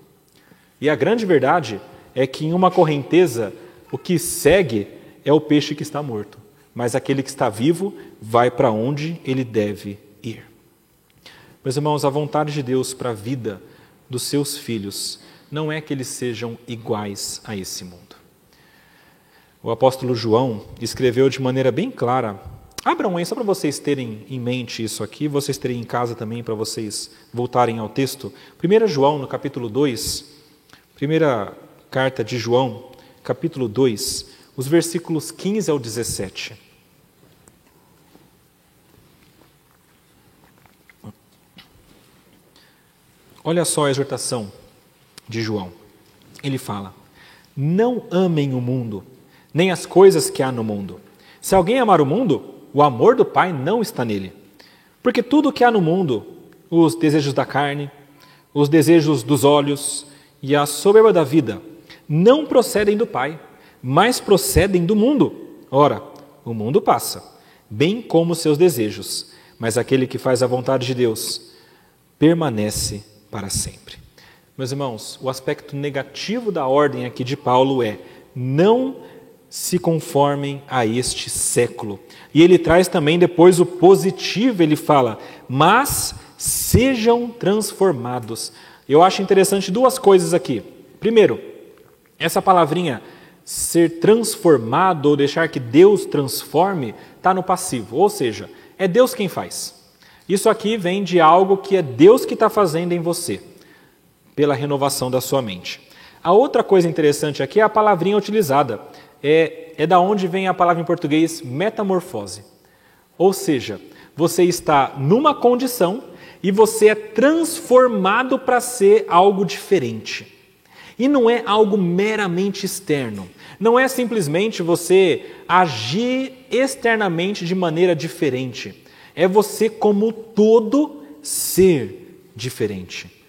E a grande verdade é que em uma correnteza, o que segue é o peixe que está morto, mas aquele que está vivo vai para onde ele deve ir. Meus irmãos, a vontade de Deus para a vida dos seus filhos não é que eles sejam iguais a esse mundo. O apóstolo João escreveu de maneira bem clara. Abram aí, só para vocês terem em mente isso aqui, vocês terem em casa também, para vocês voltarem ao texto. 1 João, no capítulo 2, primeira carta de João, capítulo 2, os versículos 15 ao 17. Olha só a exortação de João. Ele fala: Não amem o mundo nem as coisas que há no mundo. Se alguém amar o mundo, o amor do Pai não está nele. Porque tudo o que há no mundo, os desejos da carne, os desejos dos olhos e a soberba da vida, não procedem do Pai, mas procedem do mundo. Ora, o mundo passa, bem como seus desejos, mas aquele que faz a vontade de Deus permanece para sempre. Meus irmãos, o aspecto negativo da ordem aqui de Paulo é não se conformem a este século. E ele traz também depois o positivo, ele fala, mas sejam transformados. Eu acho interessante duas coisas aqui. Primeiro, essa palavrinha ser transformado ou deixar que Deus transforme está no passivo, ou seja, é Deus quem faz. Isso aqui vem de algo que é Deus que está fazendo em você, pela renovação da sua mente. A outra coisa interessante aqui é a palavrinha utilizada é, é da onde vem a palavra em português metamorfose. Ou seja, você está numa condição e você é transformado para ser algo diferente. E não é algo meramente externo. Não é simplesmente você agir externamente de maneira diferente. É você, como todo, ser diferente.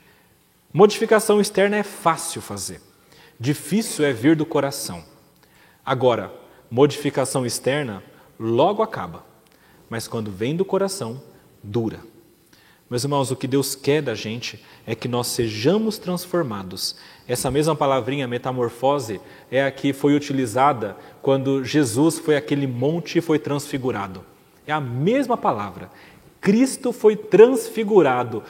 Modificação externa é fácil fazer, difícil é vir do coração. Agora, modificação externa logo acaba, mas quando vem do coração, dura. Meus irmãos, o que Deus quer da gente é que nós sejamos transformados. Essa mesma palavrinha metamorfose é a que foi utilizada quando Jesus foi aquele monte e foi transfigurado. É a mesma palavra. Cristo foi transfigurado.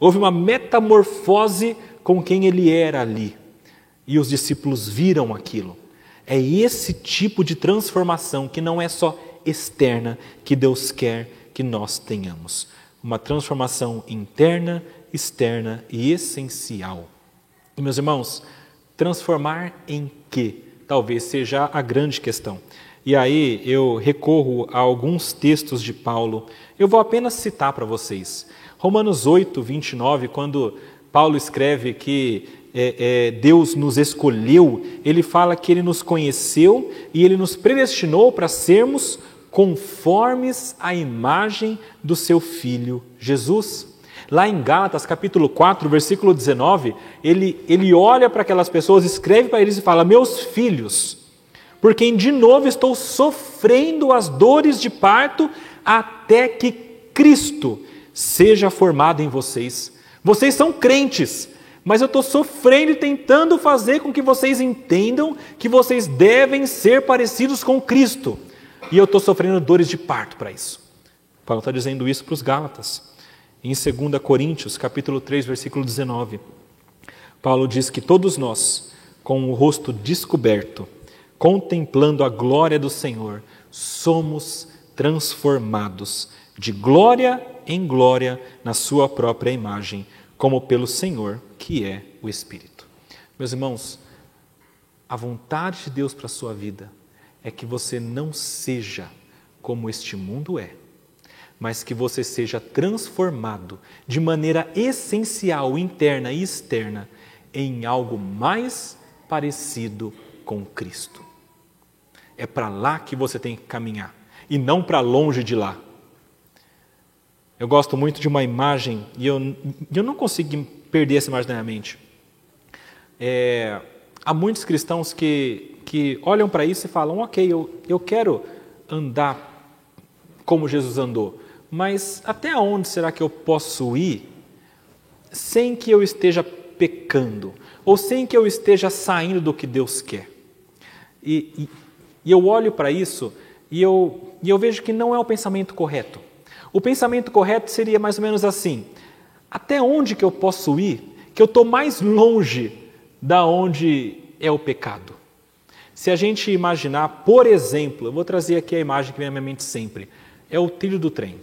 Houve uma metamorfose com quem ele era ali. E os discípulos viram aquilo. É esse tipo de transformação que não é só externa que Deus quer que nós tenhamos. Uma transformação interna, externa e essencial. E, meus irmãos, transformar em quê? Talvez seja a grande questão. E aí eu recorro a alguns textos de Paulo. Eu vou apenas citar para vocês. Romanos 8, 29, quando Paulo escreve que é, é, Deus nos escolheu, ele fala que ele nos conheceu e ele nos predestinou para sermos conformes à imagem do seu Filho Jesus. Lá em Gálatas, capítulo 4, versículo 19, ele, ele olha para aquelas pessoas, escreve para eles e fala: Meus filhos, por quem de novo estou sofrendo as dores de parto, até que Cristo seja formado em vocês. Vocês são crentes, mas eu estou sofrendo e tentando fazer com que vocês entendam que vocês devem ser parecidos com Cristo. E eu estou sofrendo dores de parto para isso. Paulo está dizendo isso para os Gálatas. Em 2 Coríntios, capítulo 3, versículo 19, Paulo diz que todos nós, com o rosto descoberto, contemplando a glória do Senhor, somos transformados de glória em glória na sua própria imagem, como pelo Senhor, que é o Espírito. Meus irmãos, a vontade de Deus para a sua vida é que você não seja como este mundo é, mas que você seja transformado de maneira essencial, interna e externa, em algo mais parecido com Cristo. É para lá que você tem que caminhar e não para longe de lá. Eu gosto muito de uma imagem e eu, eu não consigo perder essa imagem na minha mente. É, há muitos cristãos que, que olham para isso e falam: Ok, eu, eu quero andar como Jesus andou, mas até onde será que eu posso ir sem que eu esteja pecando ou sem que eu esteja saindo do que Deus quer? E, e, e eu olho para isso e eu, e eu vejo que não é o pensamento correto. O pensamento correto seria mais ou menos assim: até onde que eu posso ir que eu estou mais longe da onde é o pecado? Se a gente imaginar, por exemplo, eu vou trazer aqui a imagem que vem à minha mente sempre, é o trilho do trem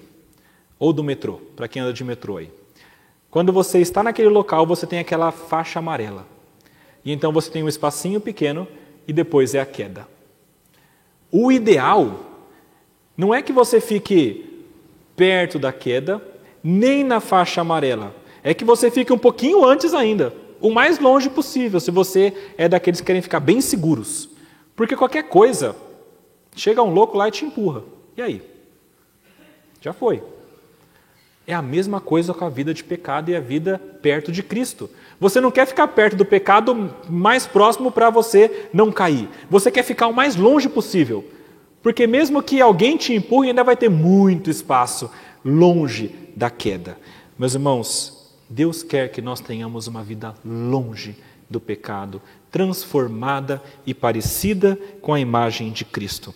ou do metrô, para quem anda de metrô aí. Quando você está naquele local, você tem aquela faixa amarela. E então você tem um espacinho pequeno e depois é a queda. O ideal não é que você fique perto da queda, nem na faixa amarela. É que você fique um pouquinho antes ainda, o mais longe possível, se você é daqueles que querem ficar bem seguros. Porque qualquer coisa, chega um louco lá e te empurra. E aí? Já foi. É a mesma coisa com a vida de pecado e a vida perto de Cristo. Você não quer ficar perto do pecado mais próximo para você não cair. Você quer ficar o mais longe possível. Porque mesmo que alguém te empurre, ainda vai ter muito espaço longe da queda. Meus irmãos, Deus quer que nós tenhamos uma vida longe do pecado, transformada e parecida com a imagem de Cristo.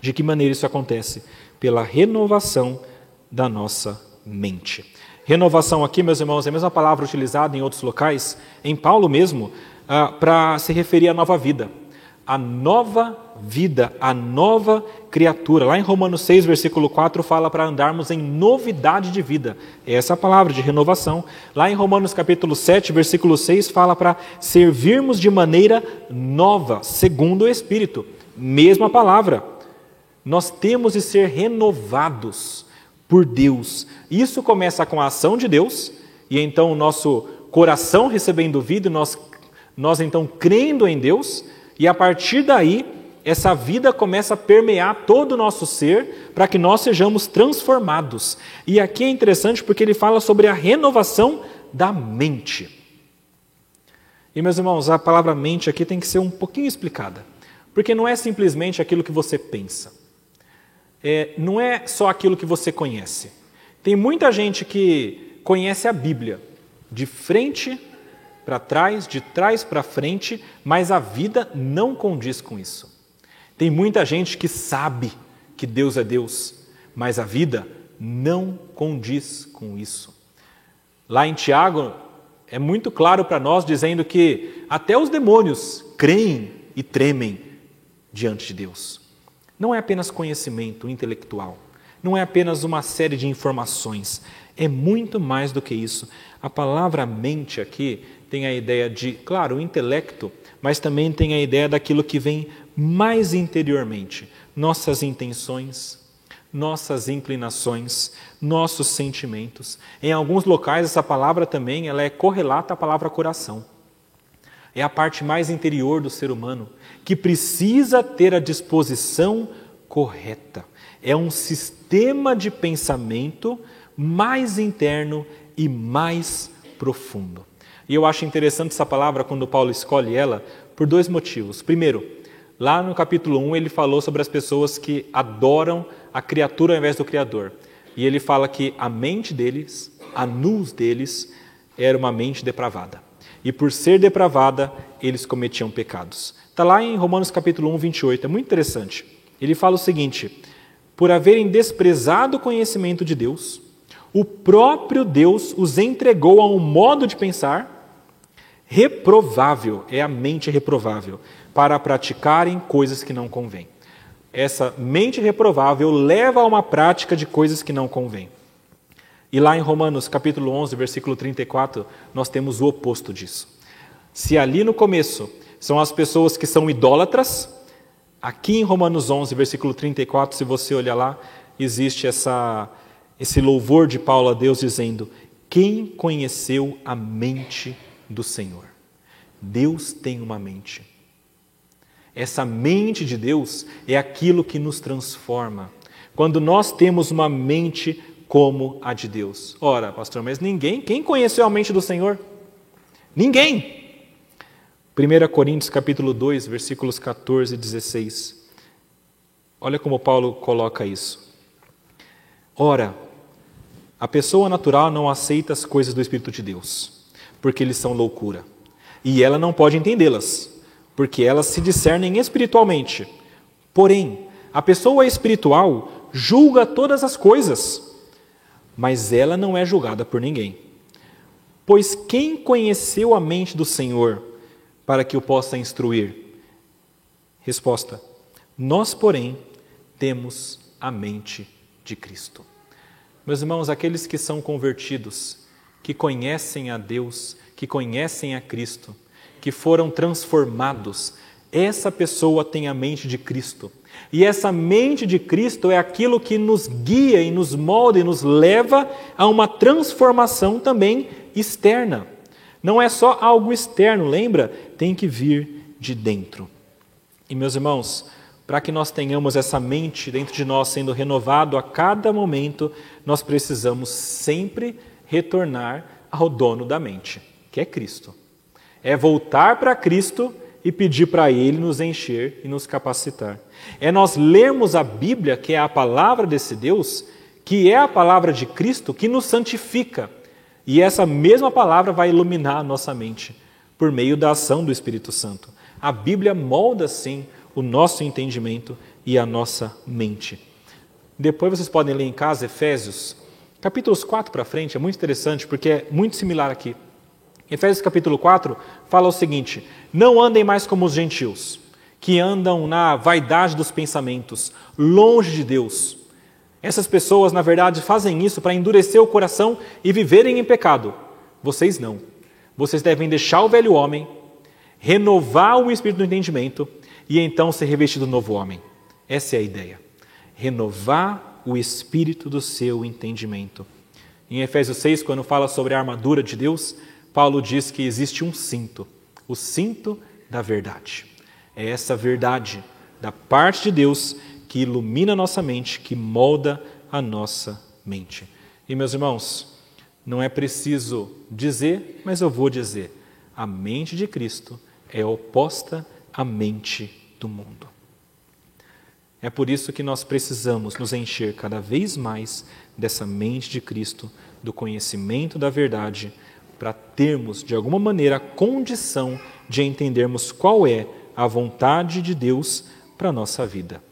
De que maneira isso acontece? Pela renovação da nossa mente. Renovação aqui, meus irmãos, é a mesma palavra utilizada em outros locais, em Paulo mesmo, ah, para se referir à nova vida. A nova vida, a nova criatura. Lá em Romanos 6, versículo 4, fala para andarmos em novidade de vida. É essa a palavra de renovação. Lá em Romanos capítulo 7, versículo 6, fala para servirmos de maneira nova, segundo o Espírito. Mesma palavra. Nós temos de ser renovados por Deus. Isso começa com a ação de Deus, e então o nosso coração recebendo vida, nós, nós então crendo em Deus, e a partir daí, essa vida começa a permear todo o nosso ser para que nós sejamos transformados. E aqui é interessante porque ele fala sobre a renovação da mente. E meus irmãos, a palavra mente aqui tem que ser um pouquinho explicada, porque não é simplesmente aquilo que você pensa é, não é só aquilo que você conhece. Tem muita gente que conhece a Bíblia de frente para trás, de trás para frente, mas a vida não condiz com isso. Tem muita gente que sabe que Deus é Deus, mas a vida não condiz com isso. Lá em Tiago, é muito claro para nós dizendo que até os demônios creem e tremem diante de Deus não é apenas conhecimento intelectual, não é apenas uma série de informações, é muito mais do que isso. A palavra mente aqui tem a ideia de, claro, o intelecto, mas também tem a ideia daquilo que vem mais interiormente, nossas intenções, nossas inclinações, nossos sentimentos. Em alguns locais essa palavra também ela é correlata à palavra coração. É a parte mais interior do ser humano que precisa ter a disposição correta. É um sistema de pensamento mais interno e mais profundo. E eu acho interessante essa palavra quando Paulo escolhe ela por dois motivos. Primeiro, lá no capítulo 1 ele falou sobre as pessoas que adoram a criatura ao invés do Criador. E ele fala que a mente deles, a nus deles, era uma mente depravada. E por ser depravada, eles cometiam pecados. Está lá em Romanos capítulo 1, 28, é muito interessante. Ele fala o seguinte: por haverem desprezado o conhecimento de Deus, o próprio Deus os entregou a um modo de pensar reprovável, é a mente reprovável, para praticarem coisas que não convêm. Essa mente reprovável leva a uma prática de coisas que não convêm. E lá em Romanos capítulo 11, versículo 34, nós temos o oposto disso. Se ali no começo são as pessoas que são idólatras, aqui em Romanos 11, versículo 34, se você olhar lá, existe essa, esse louvor de Paulo a Deus dizendo: Quem conheceu a mente do Senhor? Deus tem uma mente. Essa mente de Deus é aquilo que nos transforma. Quando nós temos uma mente como a de Deus. Ora, pastor, mas ninguém, quem conheceu a mente do Senhor? Ninguém. 1 Coríntios capítulo 2, versículos 14 e 16. Olha como Paulo coloca isso. Ora, a pessoa natural não aceita as coisas do Espírito de Deus, porque eles são loucura, e ela não pode entendê-las, porque elas se discernem espiritualmente. Porém, a pessoa espiritual julga todas as coisas, mas ela não é julgada por ninguém. Pois quem conheceu a mente do Senhor para que o possa instruir? Resposta: Nós, porém, temos a mente de Cristo. Meus irmãos, aqueles que são convertidos, que conhecem a Deus, que conhecem a Cristo, que foram transformados, essa pessoa tem a mente de Cristo. E essa mente de Cristo é aquilo que nos guia e nos molda e nos leva a uma transformação também externa. Não é só algo externo, lembra? Tem que vir de dentro. E meus irmãos, para que nós tenhamos essa mente dentro de nós sendo renovado a cada momento, nós precisamos sempre retornar ao dono da mente, que é Cristo é voltar para Cristo e pedir para Ele nos encher e nos capacitar. É nós lermos a Bíblia, que é a palavra desse Deus, que é a palavra de Cristo, que nos santifica. E essa mesma palavra vai iluminar a nossa mente por meio da ação do Espírito Santo. A Bíblia molda, sim, o nosso entendimento e a nossa mente. Depois vocês podem ler em casa Efésios, capítulos 4 para frente, é muito interessante porque é muito similar aqui. Efésios capítulo 4 fala o seguinte: Não andem mais como os gentios, que andam na vaidade dos pensamentos, longe de Deus. Essas pessoas, na verdade, fazem isso para endurecer o coração e viverem em pecado. Vocês não. Vocês devem deixar o velho homem, renovar o espírito do entendimento e então ser revestido do novo homem. Essa é a ideia. Renovar o espírito do seu entendimento. Em Efésios 6, quando fala sobre a armadura de Deus, Paulo diz que existe um cinto, o cinto da verdade. É essa verdade da parte de Deus que ilumina a nossa mente, que molda a nossa mente. E meus irmãos, não é preciso dizer, mas eu vou dizer: a mente de Cristo é oposta à mente do mundo. É por isso que nós precisamos nos encher cada vez mais dessa mente de Cristo, do conhecimento da verdade para termos, de alguma maneira, a condição de entendermos qual é a vontade de Deus para a nossa vida.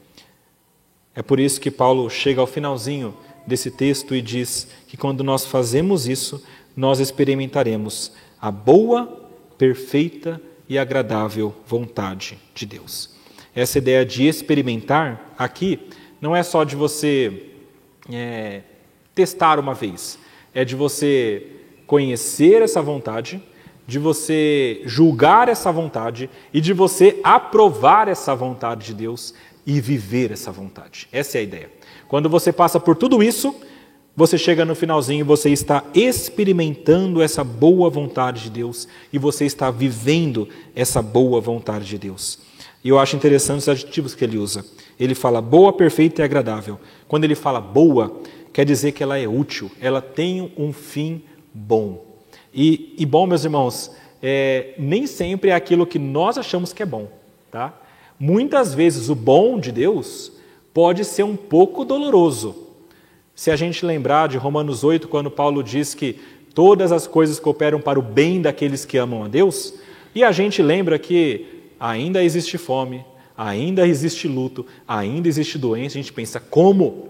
É por isso que Paulo chega ao finalzinho desse texto e diz que quando nós fazemos isso, nós experimentaremos a boa, perfeita e agradável vontade de Deus. Essa ideia de experimentar aqui não é só de você é, testar uma vez, é de você conhecer essa vontade, de você julgar essa vontade e de você aprovar essa vontade de Deus e viver essa vontade. Essa é a ideia. Quando você passa por tudo isso, você chega no finalzinho e você está experimentando essa boa vontade de Deus e você está vivendo essa boa vontade de Deus. E eu acho interessante os adjetivos que ele usa. Ele fala boa, perfeita e agradável. Quando ele fala boa, quer dizer que ela é útil, ela tem um fim bom. E, e bom, meus irmãos, é, nem sempre é aquilo que nós achamos que é bom. Tá? Muitas vezes o bom de Deus pode ser um pouco doloroso. Se a gente lembrar de Romanos 8, quando Paulo diz que todas as coisas cooperam para o bem daqueles que amam a Deus, e a gente lembra que ainda existe fome, ainda existe luto, ainda existe doença, a gente pensa como?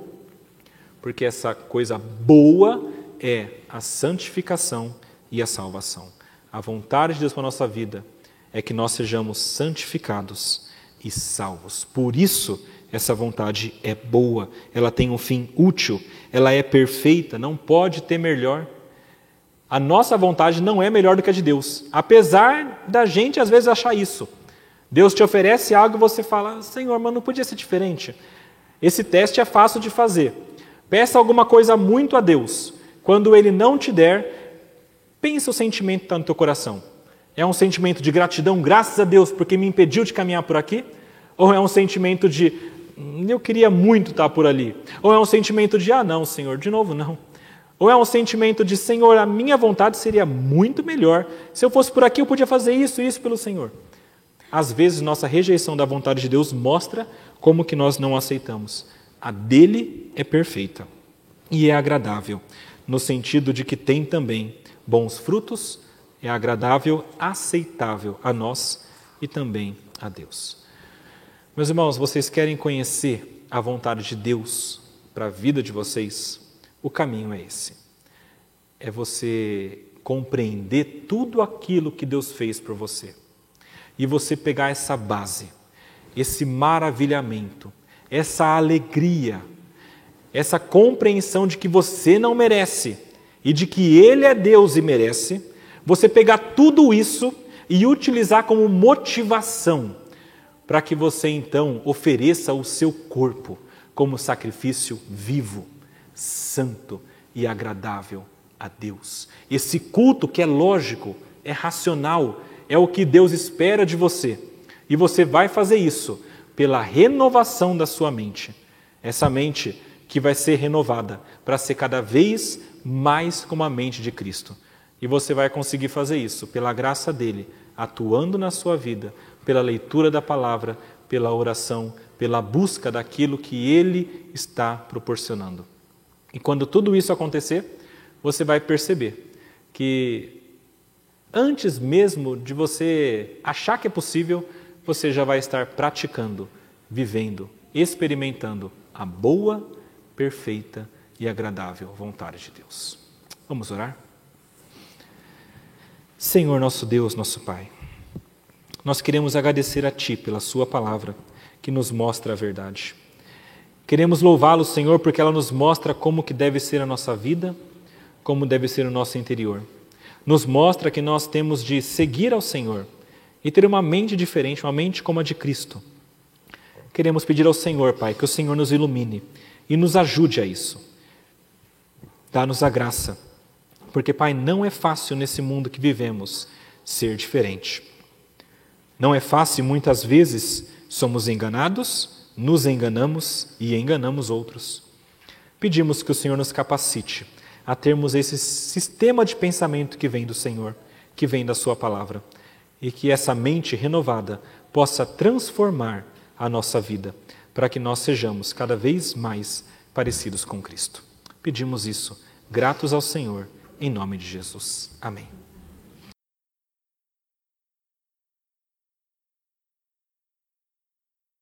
Porque essa coisa boa é a santificação e a salvação. A vontade de Deus para a nossa vida é que nós sejamos santificados e salvos. Por isso, essa vontade é boa, ela tem um fim útil, ela é perfeita, não pode ter melhor. A nossa vontade não é melhor do que a de Deus, apesar da gente às vezes achar isso. Deus te oferece algo e você fala, Senhor, mas não podia ser diferente. Esse teste é fácil de fazer. Peça alguma coisa muito a Deus. Quando Ele não te der, pensa o sentimento que está no teu coração. É um sentimento de gratidão, graças a Deus, porque me impediu de caminhar por aqui? Ou é um sentimento de hum, eu queria muito estar por ali? Ou é um sentimento de ah, não, Senhor, de novo não. Ou é um sentimento de Senhor, a minha vontade seria muito melhor. Se eu fosse por aqui, eu podia fazer isso e isso pelo Senhor. Às vezes, nossa rejeição da vontade de Deus mostra como que nós não aceitamos. A dele é perfeita e é agradável, no sentido de que tem também bons frutos, é agradável, aceitável a nós e também a Deus. Meus irmãos, vocês querem conhecer a vontade de Deus para a vida de vocês? O caminho é esse. É você compreender tudo aquilo que Deus fez por você e você pegar essa base, esse maravilhamento, essa alegria, essa compreensão de que você não merece e de que Ele é Deus e merece, você pegar tudo isso e utilizar como motivação para que você então ofereça o seu corpo como sacrifício vivo, santo e agradável a Deus. Esse culto que é lógico, é racional, é o que Deus espera de você. E você vai fazer isso pela renovação da sua mente. Essa mente que vai ser renovada para ser cada vez mais como a mente de Cristo. E você vai conseguir fazer isso pela graça dele, atuando na sua vida, pela leitura da palavra, pela oração, pela busca daquilo que ele está proporcionando. E quando tudo isso acontecer, você vai perceber que antes mesmo de você achar que é possível, você já vai estar praticando, vivendo, experimentando a boa, perfeita e agradável vontade de Deus. Vamos orar? Senhor nosso Deus, nosso Pai, nós queremos agradecer a Ti pela Sua palavra que nos mostra a verdade. Queremos louvá-lo, Senhor, porque ela nos mostra como que deve ser a nossa vida, como deve ser o nosso interior nos mostra que nós temos de seguir ao Senhor e ter uma mente diferente, uma mente como a de Cristo. Queremos pedir ao Senhor, Pai, que o Senhor nos ilumine e nos ajude a isso. Dá-nos a graça, porque, Pai, não é fácil nesse mundo que vivemos ser diferente. Não é fácil, muitas vezes somos enganados, nos enganamos e enganamos outros. Pedimos que o Senhor nos capacite a termos esse sistema de pensamento que vem do Senhor, que vem da Sua palavra, e que essa mente renovada possa transformar a nossa vida, para que nós sejamos cada vez mais parecidos com Cristo. Pedimos isso, gratos ao Senhor, em nome de Jesus. Amém.